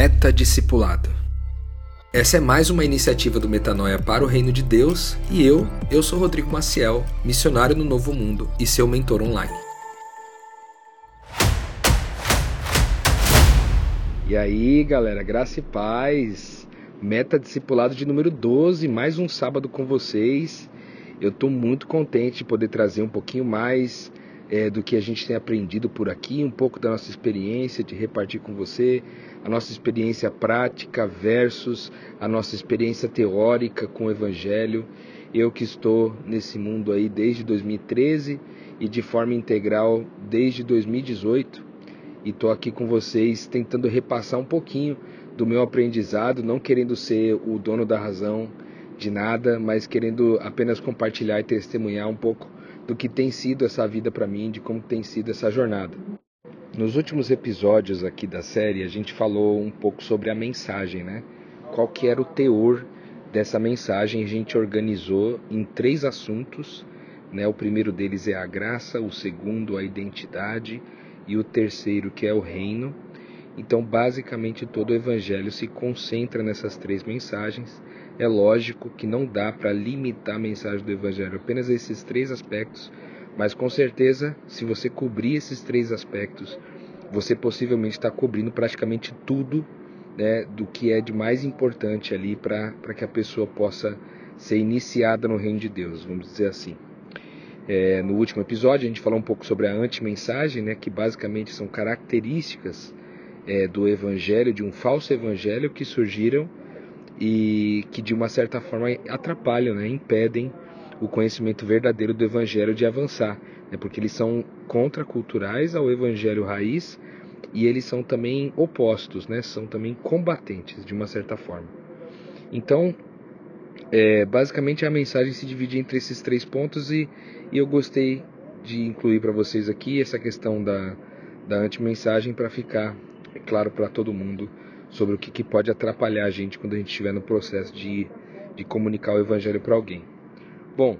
Meta-discipulado. Essa é mais uma iniciativa do Metanoia para o Reino de Deus e eu, eu sou Rodrigo Maciel, missionário no Novo Mundo e seu mentor online. E aí, galera, graça e paz. Meta discipulado de número 12, mais um sábado com vocês. Eu estou muito contente de poder trazer um pouquinho mais é, do que a gente tem aprendido por aqui, um pouco da nossa experiência, de repartir com você a nossa experiência prática versus a nossa experiência teórica com o Evangelho. Eu que estou nesse mundo aí desde 2013 e de forma integral desde 2018 e estou aqui com vocês tentando repassar um pouquinho do meu aprendizado, não querendo ser o dono da razão de nada, mas querendo apenas compartilhar e testemunhar um pouco do que tem sido essa vida para mim, de como tem sido essa jornada. Nos últimos episódios aqui da série, a gente falou um pouco sobre a mensagem, né? Qual que era o teor dessa mensagem? A gente organizou em três assuntos, né? O primeiro deles é a graça, o segundo a identidade e o terceiro que é o reino. Então, basicamente, todo o evangelho se concentra nessas três mensagens é lógico que não dá para limitar a mensagem do Evangelho apenas a esses três aspectos, mas com certeza, se você cobrir esses três aspectos, você possivelmente está cobrindo praticamente tudo né, do que é de mais importante ali para que a pessoa possa ser iniciada no reino de Deus, vamos dizer assim. É, no último episódio a gente falou um pouco sobre a anti-mensagem, né, que basicamente são características é, do evangelho, de um falso evangelho que surgiram e que de uma certa forma atrapalham, né, impedem o conhecimento verdadeiro do evangelho de avançar, né, porque eles são contraculturais ao evangelho raiz e eles são também opostos, né, são também combatentes de uma certa forma. Então, é, basicamente a mensagem se divide entre esses três pontos e, e eu gostei de incluir para vocês aqui essa questão da, da anti-mensagem para ficar claro para todo mundo sobre o que, que pode atrapalhar a gente quando a gente estiver no processo de, de comunicar o Evangelho para alguém. Bom,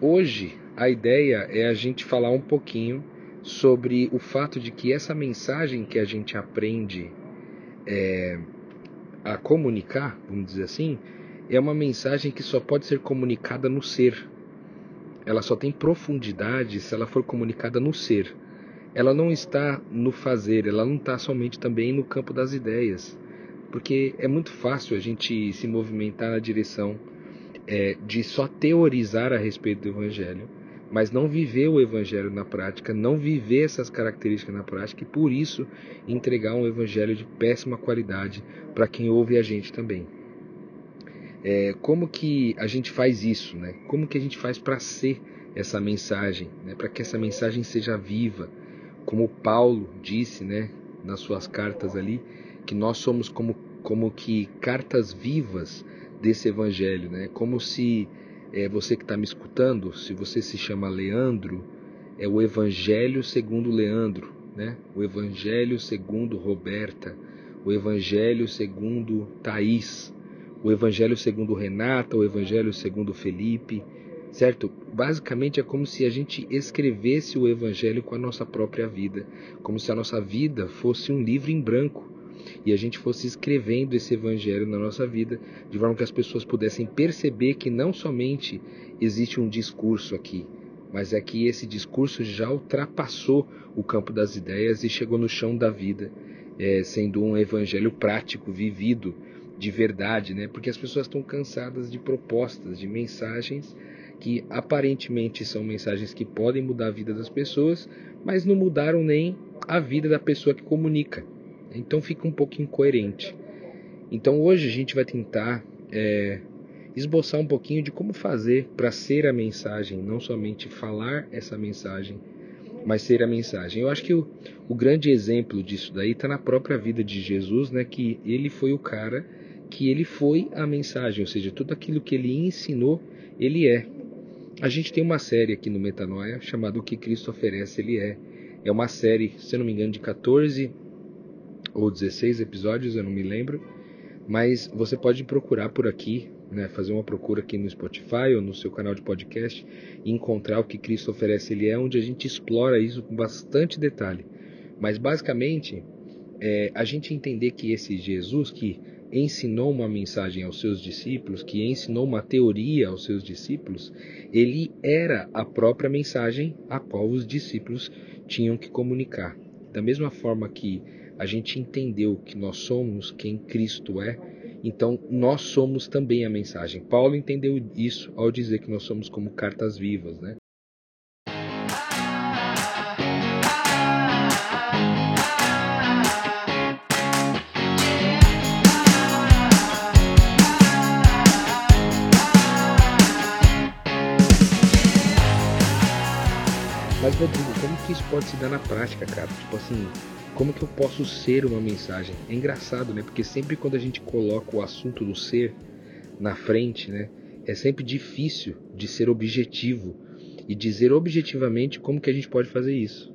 hoje a ideia é a gente falar um pouquinho sobre o fato de que essa mensagem que a gente aprende é, a comunicar, vamos dizer assim, é uma mensagem que só pode ser comunicada no ser. Ela só tem profundidade se ela for comunicada no ser. Ela não está no fazer, ela não está somente também no campo das ideias porque é muito fácil a gente se movimentar na direção é, de só teorizar a respeito do Evangelho, mas não viver o Evangelho na prática, não viver essas características na prática e por isso entregar um Evangelho de péssima qualidade para quem ouve a gente também. É, como que a gente faz isso, né? Como que a gente faz para ser essa mensagem, né? Para que essa mensagem seja viva, como Paulo disse, né? Nas suas cartas ali, que nós somos como, como que cartas vivas desse evangelho, né? Como se é, você que está me escutando, se você se chama Leandro, é o evangelho segundo Leandro, né? O evangelho segundo Roberta, o evangelho segundo Thaís, o evangelho segundo Renata, o evangelho segundo Felipe, certo? Basicamente é como se a gente escrevesse o evangelho com a nossa própria vida, como se a nossa vida fosse um livro em branco e a gente fosse escrevendo esse evangelho na nossa vida, de forma que as pessoas pudessem perceber que não somente existe um discurso aqui, mas é que esse discurso já ultrapassou o campo das ideias e chegou no chão da vida, é, sendo um evangelho prático, vivido de verdade, né? Porque as pessoas estão cansadas de propostas, de mensagens que aparentemente são mensagens que podem mudar a vida das pessoas, mas não mudaram nem a vida da pessoa que comunica. Então fica um pouco incoerente. Então hoje a gente vai tentar é, esboçar um pouquinho de como fazer para ser a mensagem, não somente falar essa mensagem, mas ser a mensagem. Eu acho que o, o grande exemplo disso daí está na própria vida de Jesus, né? Que ele foi o cara que ele foi a mensagem, ou seja, tudo aquilo que ele ensinou, ele é. A gente tem uma série aqui no Metanoia chamada O que Cristo oferece, ele é. É uma série, se não me engano, de 14 ou 16 episódios, eu não me lembro, mas você pode procurar por aqui, né, fazer uma procura aqui no Spotify ou no seu canal de podcast e encontrar o que Cristo oferece ele é, onde a gente explora isso com bastante detalhe. Mas basicamente é, a gente entender que esse Jesus que ensinou uma mensagem aos seus discípulos, que ensinou uma teoria aos seus discípulos, ele era a própria mensagem a qual os discípulos tinham que comunicar. Da mesma forma que a gente entendeu que nós somos quem Cristo é, então nós somos também a mensagem. Paulo entendeu isso ao dizer que nós somos como cartas vivas, né? Mas Rodrigo, como que isso pode se dar na prática, cara? Tipo assim, como que eu posso ser uma mensagem? É engraçado, né? Porque sempre quando a gente coloca o assunto do ser na frente, né? É sempre difícil de ser objetivo e dizer objetivamente como que a gente pode fazer isso.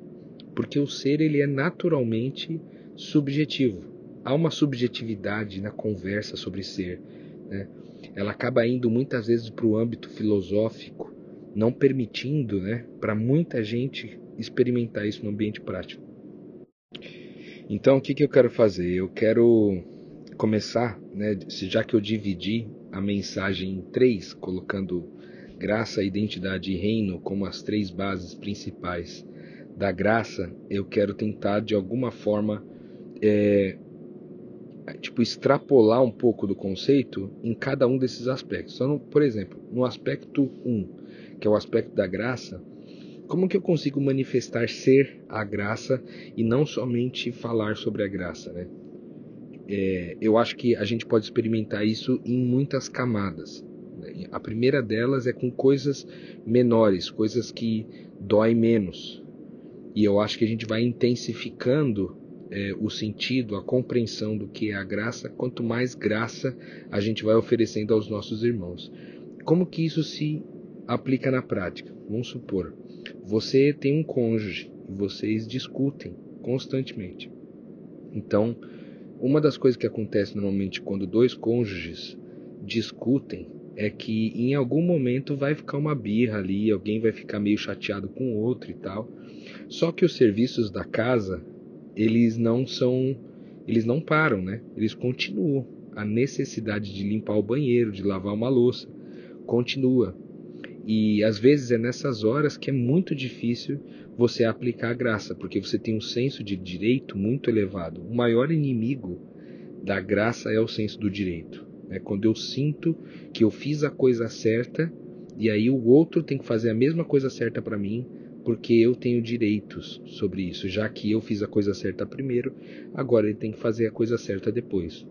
Porque o ser ele é naturalmente subjetivo. Há uma subjetividade na conversa sobre ser, né? Ela acaba indo muitas vezes para o âmbito filosófico não permitindo né, para muita gente experimentar isso no ambiente prático. Então, o que, que eu quero fazer? Eu quero começar, né, já que eu dividi a mensagem em três, colocando graça, identidade e reino como as três bases principais da graça, eu quero tentar de alguma forma é, tipo extrapolar um pouco do conceito em cada um desses aspectos. Então, por exemplo, no aspecto 1, um, que é o aspecto da graça, como que eu consigo manifestar ser a graça e não somente falar sobre a graça, né? É, eu acho que a gente pode experimentar isso em muitas camadas. Né? A primeira delas é com coisas menores, coisas que doem menos. E eu acho que a gente vai intensificando é, o sentido, a compreensão do que é a graça, quanto mais graça a gente vai oferecendo aos nossos irmãos. Como que isso se aplica na prática. Vamos supor, você tem um cônjuge e vocês discutem constantemente. Então, uma das coisas que acontece normalmente quando dois cônjuges discutem é que em algum momento vai ficar uma birra ali, alguém vai ficar meio chateado com o outro e tal. Só que os serviços da casa, eles não são, eles não param, né? Eles continuam. A necessidade de limpar o banheiro, de lavar uma louça, continua. E às vezes é nessas horas que é muito difícil você aplicar a graça, porque você tem um senso de direito muito elevado. O maior inimigo da graça é o senso do direito. É quando eu sinto que eu fiz a coisa certa e aí o outro tem que fazer a mesma coisa certa para mim, porque eu tenho direitos sobre isso, já que eu fiz a coisa certa primeiro, agora ele tem que fazer a coisa certa depois.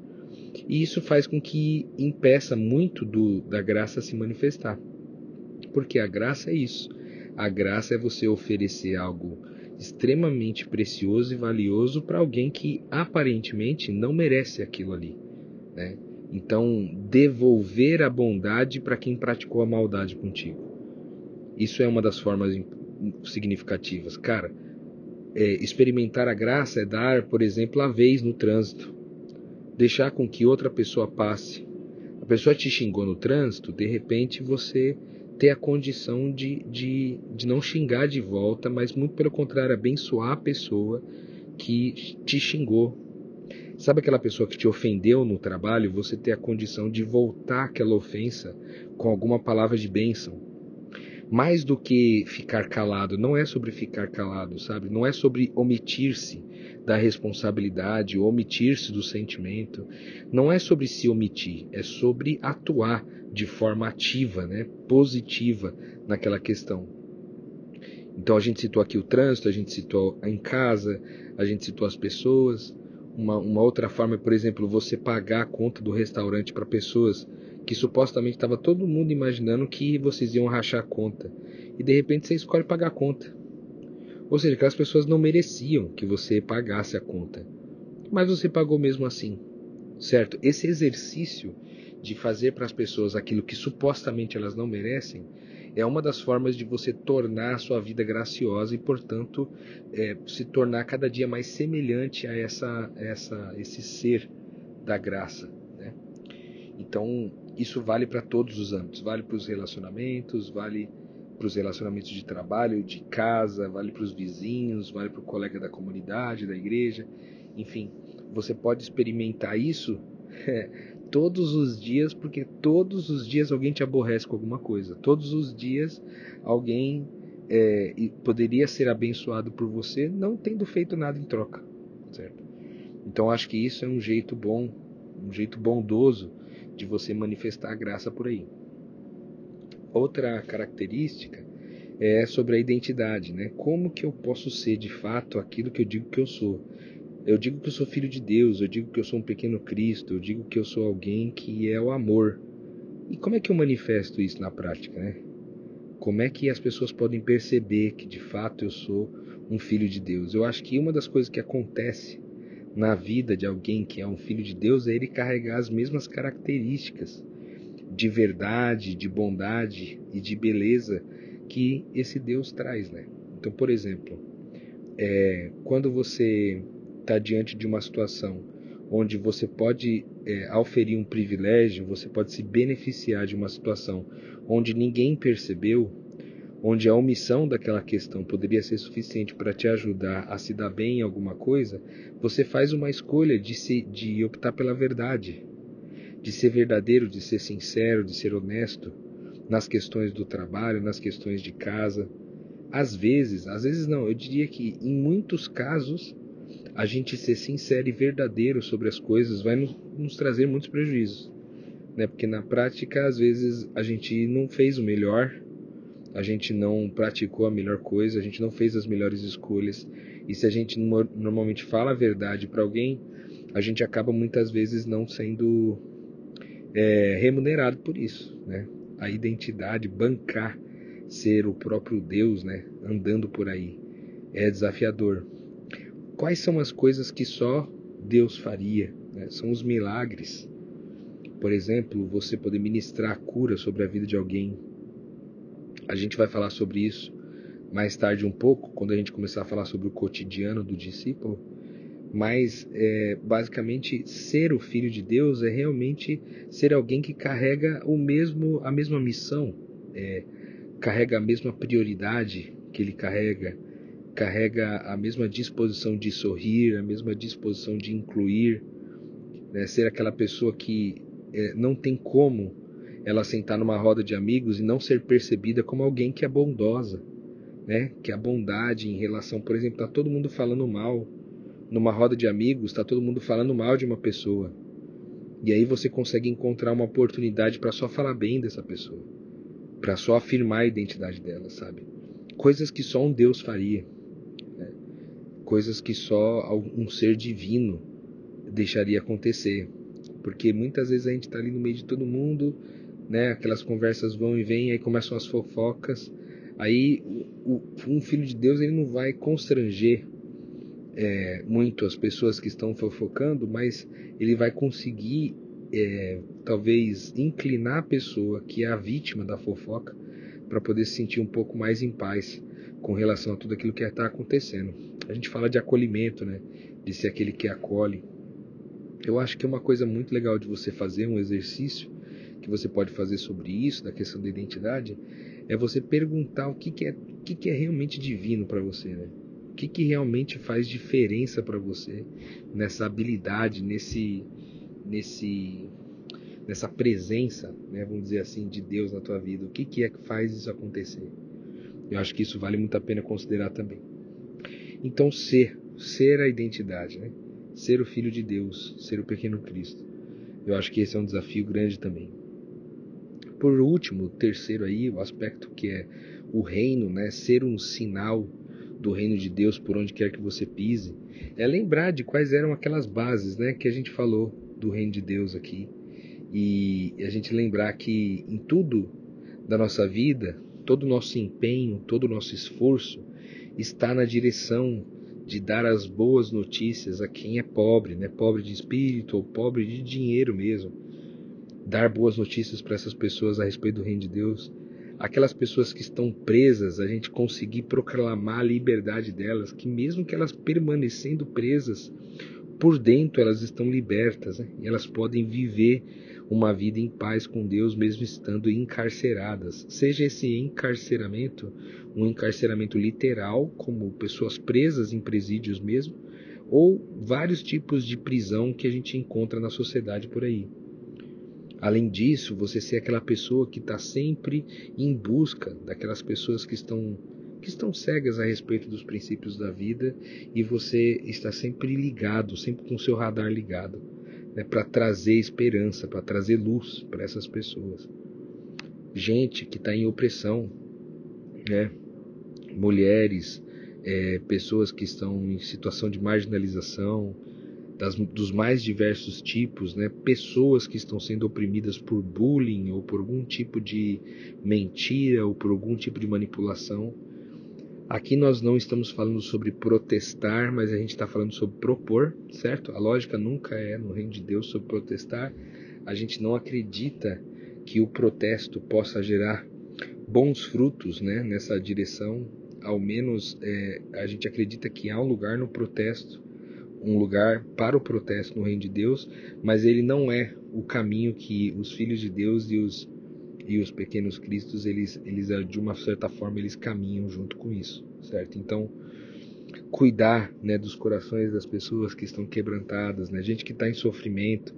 E isso faz com que impeça muito do, da graça se manifestar. Porque a graça é isso. A graça é você oferecer algo extremamente precioso e valioso para alguém que aparentemente não merece aquilo ali. Né? Então, devolver a bondade para quem praticou a maldade contigo. Isso é uma das formas significativas. Cara, é, experimentar a graça é dar, por exemplo, a vez no trânsito. Deixar com que outra pessoa passe. A pessoa te xingou no trânsito, de repente você ter a condição de, de, de não xingar de volta, mas muito pelo contrário, abençoar a pessoa que te xingou. Sabe aquela pessoa que te ofendeu no trabalho? Você ter a condição de voltar aquela ofensa com alguma palavra de bênção. Mais do que ficar calado, não é sobre ficar calado, sabe? Não é sobre omitir-se da responsabilidade, omitir-se do sentimento. Não é sobre se omitir, é sobre atuar de forma ativa, né, positiva naquela questão. Então a gente citou aqui o trânsito, a gente citou em casa, a gente citou as pessoas. Uma, uma outra forma é, por exemplo, você pagar a conta do restaurante para pessoas que supostamente estava todo mundo imaginando que vocês iam rachar a conta. E de repente você escolhe pagar a conta. Ou seja, aquelas pessoas não mereciam que você pagasse a conta. Mas você pagou mesmo assim. Certo? Esse exercício de fazer para as pessoas aquilo que supostamente elas não merecem, é uma das formas de você tornar a sua vida graciosa e, portanto, é, se tornar cada dia mais semelhante a essa, essa, esse ser da graça. Né? Então, isso vale para todos os âmbitos, vale para os relacionamentos, vale para os relacionamentos de trabalho, de casa, vale para os vizinhos, vale para o colega da comunidade, da igreja. Enfim, você pode experimentar isso todos os dias, porque todos os dias alguém te aborrece com alguma coisa. Todos os dias alguém é, poderia ser abençoado por você, não tendo feito nada em troca, certo? Então acho que isso é um jeito bom, um jeito bondoso de você manifestar a graça por aí. Outra característica é sobre a identidade, né? Como que eu posso ser de fato aquilo que eu digo que eu sou? Eu digo que eu sou filho de Deus, eu digo que eu sou um pequeno Cristo, eu digo que eu sou alguém que é o amor. E como é que eu manifesto isso na prática, né? Como é que as pessoas podem perceber que de fato eu sou um filho de Deus? Eu acho que uma das coisas que acontece na vida de alguém que é um filho de Deus é ele carregar as mesmas características de verdade, de bondade e de beleza que esse Deus traz, né? Então, por exemplo, é, quando você está diante de uma situação onde você pode é, auferir um privilégio, você pode se beneficiar de uma situação onde ninguém percebeu, onde a omissão daquela questão poderia ser suficiente para te ajudar a se dar bem em alguma coisa, você faz uma escolha de, se, de optar pela verdade, de ser verdadeiro, de ser sincero, de ser honesto nas questões do trabalho, nas questões de casa. Às vezes, às vezes não, eu diria que em muitos casos a gente ser sincero e verdadeiro sobre as coisas vai nos, nos trazer muitos prejuízos. Né? Porque na prática, às vezes, a gente não fez o melhor, a gente não praticou a melhor coisa, a gente não fez as melhores escolhas. E se a gente normalmente fala a verdade para alguém, a gente acaba muitas vezes não sendo é, remunerado por isso. Né? A identidade, bancar ser o próprio Deus né? andando por aí, é desafiador quais são as coisas que só Deus faria? Né? São os milagres. Por exemplo, você poder ministrar cura sobre a vida de alguém. A gente vai falar sobre isso mais tarde um pouco, quando a gente começar a falar sobre o cotidiano do discípulo. Mas é, basicamente ser o filho de Deus é realmente ser alguém que carrega o mesmo a mesma missão, é, carrega a mesma prioridade que ele carrega, carrega a mesma disposição de sorrir, a mesma disposição de incluir, né? ser aquela pessoa que é, não tem como ela sentar numa roda de amigos e não ser percebida como alguém que é bondosa, né? Que a bondade em relação, por exemplo, tá todo mundo falando mal numa roda de amigos, tá todo mundo falando mal de uma pessoa. E aí você consegue encontrar uma oportunidade para só falar bem dessa pessoa, para só afirmar a identidade dela, sabe? Coisas que só um Deus faria coisas que só um ser divino deixaria acontecer. Porque muitas vezes a gente está ali no meio de todo mundo, né? Aquelas conversas vão e vêm, aí começam as fofocas. Aí o, um filho de Deus ele não vai constranger é, muito as pessoas que estão fofocando, mas ele vai conseguir é, talvez inclinar a pessoa que é a vítima da fofoca para poder se sentir um pouco mais em paz com relação a tudo aquilo que está acontecendo. A gente fala de acolhimento, né? De ser aquele que acolhe. Eu acho que é uma coisa muito legal de você fazer um exercício que você pode fazer sobre isso, da questão da identidade, é você perguntar o que, que é, o que, que é realmente divino para você, né? Que, que realmente faz diferença para você nessa habilidade, nesse, nesse, nessa presença, né, vamos dizer assim, de Deus na tua vida? O que, que é que faz isso acontecer? Eu acho que isso vale muito a pena considerar também. Então, ser, ser a identidade, né? ser o Filho de Deus, ser o pequeno Cristo. Eu acho que esse é um desafio grande também. Por último, terceiro aí, o aspecto que é o reino, né? ser um sinal do reino de Deus por onde quer que você pise, é lembrar de quais eram aquelas bases né? que a gente falou do reino de Deus aqui. E a gente lembrar que em tudo da nossa vida, todo o nosso empenho, todo o nosso esforço está na direção de dar as boas notícias a quem é pobre, né? pobre de espírito ou pobre de dinheiro mesmo. Dar boas notícias para essas pessoas a respeito do reino de Deus. Aquelas pessoas que estão presas, a gente conseguir proclamar a liberdade delas, que mesmo que elas permanecendo presas, por dentro elas estão libertas né? e elas podem viver uma vida em paz com Deus, mesmo estando encarceradas. Seja esse encarceramento um encarceramento literal, como pessoas presas em presídios mesmo, ou vários tipos de prisão que a gente encontra na sociedade por aí. Além disso, você ser aquela pessoa que está sempre em busca daquelas pessoas que estão que estão cegas a respeito dos princípios da vida e você está sempre ligado, sempre com o seu radar ligado, né, para trazer esperança, para trazer luz para essas pessoas. Gente que está em opressão, né, mulheres, é, pessoas que estão em situação de marginalização, das, dos mais diversos tipos, né? pessoas que estão sendo oprimidas por bullying ou por algum tipo de mentira ou por algum tipo de manipulação. Aqui nós não estamos falando sobre protestar, mas a gente está falando sobre propor, certo? A lógica nunca é no reino de Deus sobre protestar. A gente não acredita que o protesto possa gerar bons frutos né, nessa direção ao menos é, a gente acredita que há um lugar no protesto, um lugar para o protesto no reino de Deus, mas ele não é o caminho que os filhos de Deus e os e os pequenos cristos eles eles de uma certa forma eles caminham junto com isso, certo? Então cuidar né, dos corações das pessoas que estão quebrantadas, né, gente que está em sofrimento,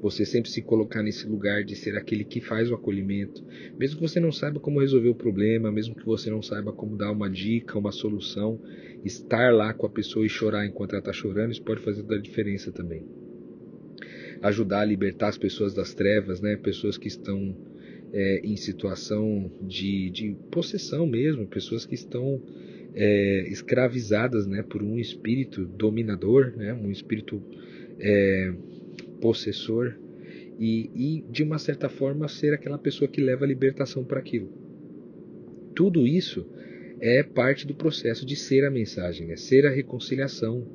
você sempre se colocar nesse lugar de ser aquele que faz o acolhimento, mesmo que você não saiba como resolver o problema, mesmo que você não saiba como dar uma dica, uma solução, estar lá com a pessoa e chorar enquanto ela está chorando, isso pode fazer toda a diferença também. Ajudar a libertar as pessoas das trevas, né? Pessoas que estão é, em situação de, de possessão mesmo, pessoas que estão é, escravizadas, né? Por um espírito dominador, né? Um espírito é, possessor e, e, de uma certa forma ser aquela pessoa que leva a libertação para aquilo. Tudo isso é parte do processo de ser a mensagem, é ser a reconciliação,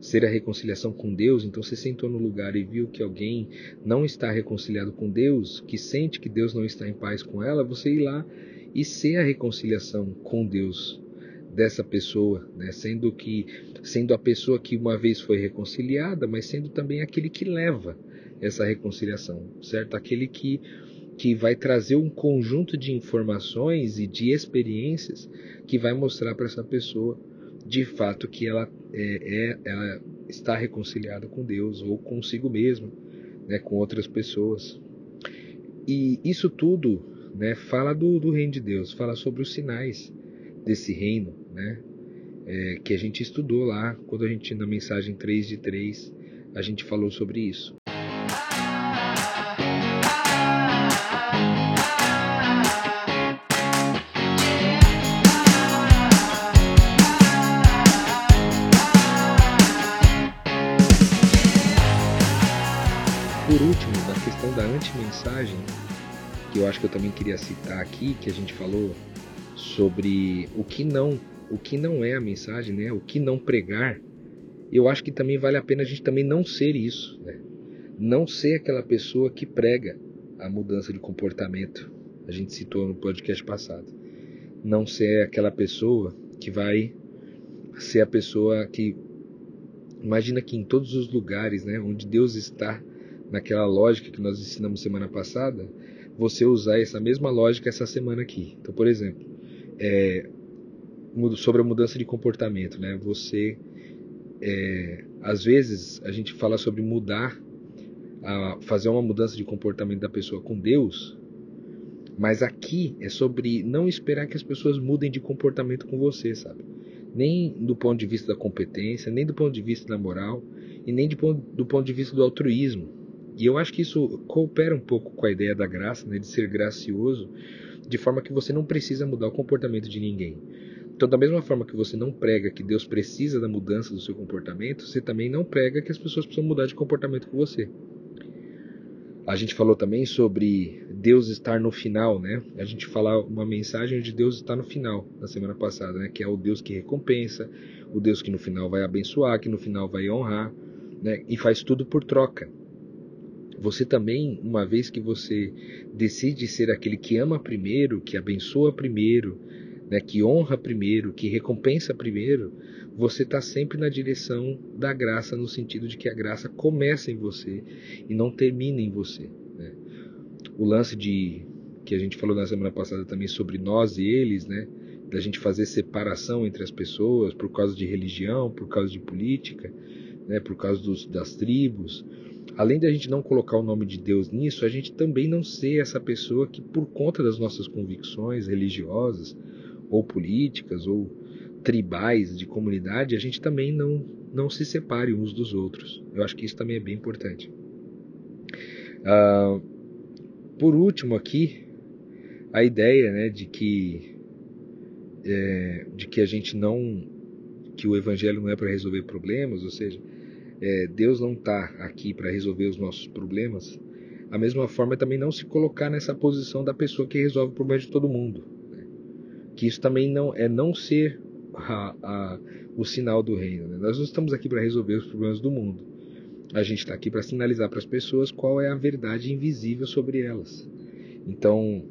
ser a reconciliação com Deus. Então você sentou no lugar e viu que alguém não está reconciliado com Deus, que sente que Deus não está em paz com ela, você ir lá e ser a reconciliação com Deus dessa pessoa, né? sendo que sendo a pessoa que uma vez foi reconciliada, mas sendo também aquele que leva essa reconciliação, certo? Aquele que que vai trazer um conjunto de informações e de experiências que vai mostrar para essa pessoa de fato que ela é, é, ela está reconciliada com Deus ou consigo mesma, né, com outras pessoas. E isso tudo, né, fala do, do reino de Deus, fala sobre os sinais desse reino, né? É, que a gente estudou lá, quando a gente na mensagem 3 de 3, a gente falou sobre isso. Por último, na questão da anti-mensagem, que eu acho que eu também queria citar aqui, que a gente falou sobre o que não, o que não é a mensagem, né? O que não pregar. Eu acho que também vale a pena a gente também não ser isso, né? Não ser aquela pessoa que prega a mudança de comportamento. A gente citou no podcast passado. Não ser aquela pessoa que vai ser a pessoa que imagina que em todos os lugares, né, onde Deus está, naquela lógica que nós ensinamos semana passada, você usar essa mesma lógica essa semana aqui. Então, por exemplo, é, sobre a mudança de comportamento, né? Você, é, às vezes, a gente fala sobre mudar, a, fazer uma mudança de comportamento da pessoa com Deus, mas aqui é sobre não esperar que as pessoas mudem de comportamento com você, sabe? Nem do ponto de vista da competência, nem do ponto de vista da moral, e nem ponto, do ponto de vista do altruísmo. E eu acho que isso coopera um pouco com a ideia da graça, né, de ser gracioso, de forma que você não precisa mudar o comportamento de ninguém. Então, da mesma forma que você não prega que Deus precisa da mudança do seu comportamento, você também não prega que as pessoas precisam mudar de comportamento com você. A gente falou também sobre Deus estar no final, né? A gente falou uma mensagem de Deus estar no final na semana passada, né? Que é o Deus que recompensa, o Deus que no final vai abençoar, que no final vai honrar, né? E faz tudo por troca. Você também, uma vez que você decide ser aquele que ama primeiro, que abençoa primeiro, né, que honra primeiro, que recompensa primeiro, você está sempre na direção da graça, no sentido de que a graça começa em você e não termina em você. Né? O lance de que a gente falou na semana passada também sobre nós e eles, né? da gente fazer separação entre as pessoas por causa de religião, por causa de política, né, por causa dos, das tribos. Além da gente não colocar o nome de Deus nisso, a gente também não ser essa pessoa que, por conta das nossas convicções religiosas, ou políticas, ou tribais de comunidade, a gente também não, não se separe uns dos outros. Eu acho que isso também é bem importante. Uh, por último aqui, a ideia né, de que é, de que a gente não que o evangelho não é para resolver problemas, ou seja, é, Deus não está aqui para resolver os nossos problemas. A mesma forma também não se colocar nessa posição da pessoa que resolve o problema de todo mundo. Né? Que isso também não é não ser a, a, o sinal do reino. Né? Nós não estamos aqui para resolver os problemas do mundo. A gente está aqui para sinalizar para as pessoas qual é a verdade invisível sobre elas. Então,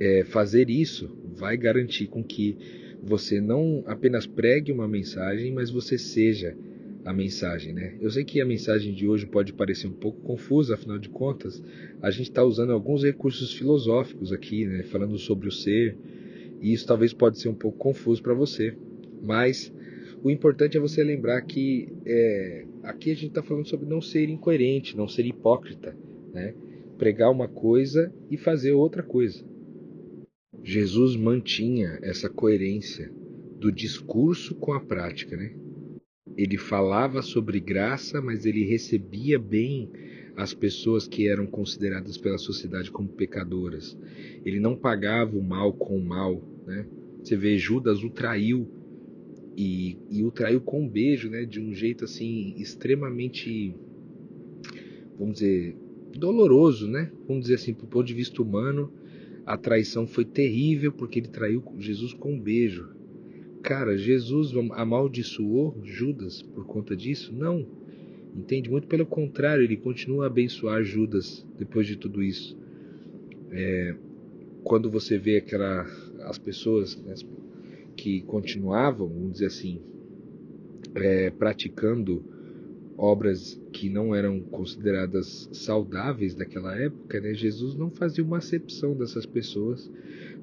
é, fazer isso vai garantir com que você não apenas pregue uma mensagem, mas você seja a mensagem, né? Eu sei que a mensagem de hoje pode parecer um pouco confusa, afinal de contas, a gente está usando alguns recursos filosóficos aqui, né? Falando sobre o ser, e isso talvez pode ser um pouco confuso para você, mas o importante é você lembrar que é, aqui a gente está falando sobre não ser incoerente, não ser hipócrita, né? Pregar uma coisa e fazer outra coisa. Jesus mantinha essa coerência do discurso com a prática, né? Ele falava sobre graça, mas ele recebia bem as pessoas que eram consideradas pela sociedade como pecadoras. Ele não pagava o mal com o mal, né? Você vê Judas o traiu e, e o traiu com um beijo, né? De um jeito assim extremamente, vamos dizer, doloroso, né? Vamos dizer assim, do ponto de vista humano, a traição foi terrível porque ele traiu Jesus com um beijo. Cara, Jesus amaldiçoou Judas por conta disso? Não. Entende? Muito pelo contrário, ele continua a abençoar Judas depois de tudo isso. É, quando você vê aquela, as pessoas né, que continuavam, vamos dizer assim, é, praticando obras que não eram consideradas saudáveis naquela época, né, Jesus não fazia uma acepção dessas pessoas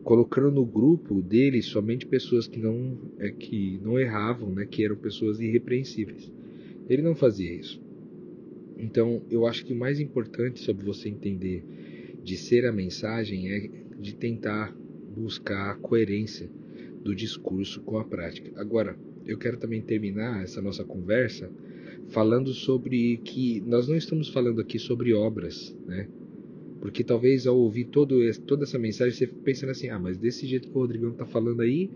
colocando no grupo dele somente pessoas que não é que não erravam, né, que eram pessoas irrepreensíveis. Ele não fazia isso. Então, eu acho que o mais importante sobre você entender de ser a mensagem é de tentar buscar a coerência do discurso com a prática. Agora, eu quero também terminar essa nossa conversa falando sobre que nós não estamos falando aqui sobre obras, né? Porque talvez ao ouvir todo toda essa mensagem você fique pensando assim, ah, mas desse jeito que o Rodrigão está falando aí,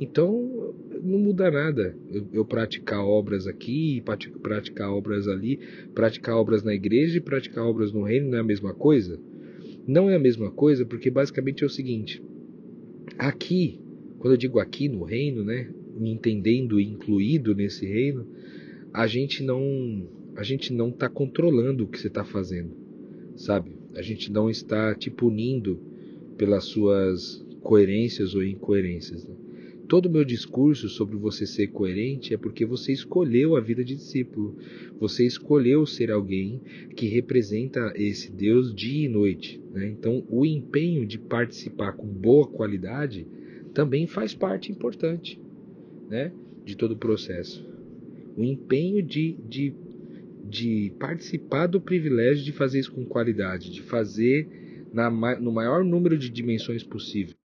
então não muda nada. Eu, eu, praticar obras aqui, praticar obras ali, praticar obras na igreja e praticar obras no reino não é a mesma coisa? Não é a mesma coisa porque basicamente é o seguinte: aqui, quando eu digo aqui no reino, né, me entendendo incluído nesse reino, a gente não a gente não está controlando o que você está fazendo, sabe? A gente não está te punindo pelas suas coerências ou incoerências. Né? Todo o meu discurso sobre você ser coerente é porque você escolheu a vida de discípulo. Você escolheu ser alguém que representa esse Deus dia e noite. Né? Então, o empenho de participar com boa qualidade também faz parte importante né? de todo o processo. O empenho de, de de participar do privilégio de fazer isso com qualidade, de fazer na, no maior número de dimensões possível.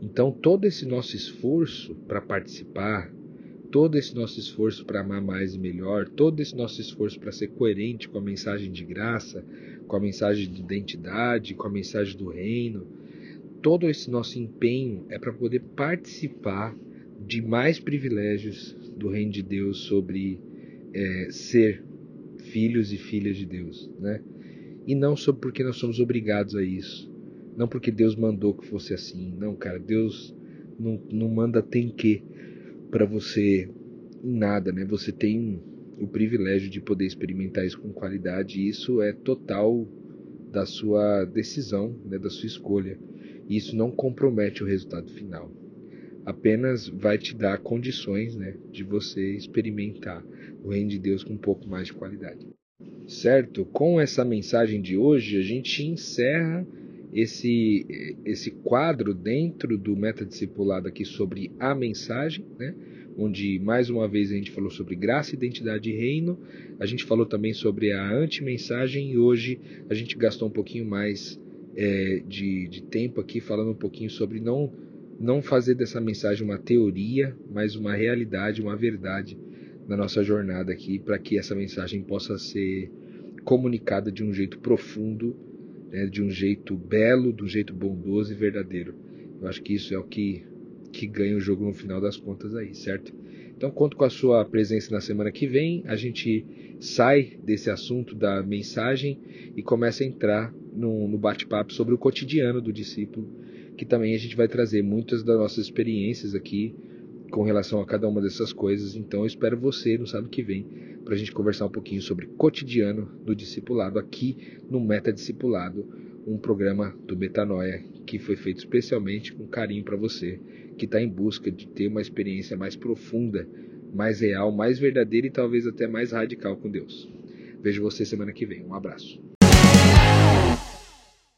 Então, todo esse nosso esforço para participar, todo esse nosso esforço para amar mais e melhor, todo esse nosso esforço para ser coerente com a mensagem de graça, com a mensagem de identidade, com a mensagem do reino, todo esse nosso empenho é para poder participar de mais privilégios do reino de Deus sobre é, ser filhos e filhas de Deus, né? E não só porque nós somos obrigados a isso, não porque Deus mandou que fosse assim, não, cara, Deus não, não manda tem que para você em nada, né? Você tem o privilégio de poder experimentar isso com qualidade e isso é total da sua decisão, né, da sua escolha. E isso não compromete o resultado final. Apenas vai te dar condições né, de você experimentar o reino de Deus com um pouco mais de qualidade. Certo? Com essa mensagem de hoje, a gente encerra esse, esse quadro dentro do metadiscipulado aqui sobre a mensagem, né? onde mais uma vez a gente falou sobre graça, identidade e reino, a gente falou também sobre a anti-mensagem e hoje a gente gastou um pouquinho mais é, de, de tempo aqui falando um pouquinho sobre não, não fazer dessa mensagem uma teoria, mas uma realidade, uma verdade na nossa jornada aqui, para que essa mensagem possa ser comunicada de um jeito profundo, né, de um jeito belo, de um jeito bondoso e verdadeiro. Eu acho que isso é o que que ganha o jogo no final das contas aí, certo? Então conto com a sua presença na semana que vem. A gente sai desse assunto da mensagem e começa a entrar no, no bate-papo sobre o cotidiano do discípulo, que também a gente vai trazer muitas das nossas experiências aqui com relação a cada uma dessas coisas. Então eu espero você no sábado que vem para a gente conversar um pouquinho sobre cotidiano do discipulado aqui no Meta Discipulado, um programa do Metanoia que foi feito especialmente com carinho para você que está em busca de ter uma experiência mais profunda, mais real, mais verdadeira e talvez até mais radical com Deus. Vejo você semana que vem. Um abraço.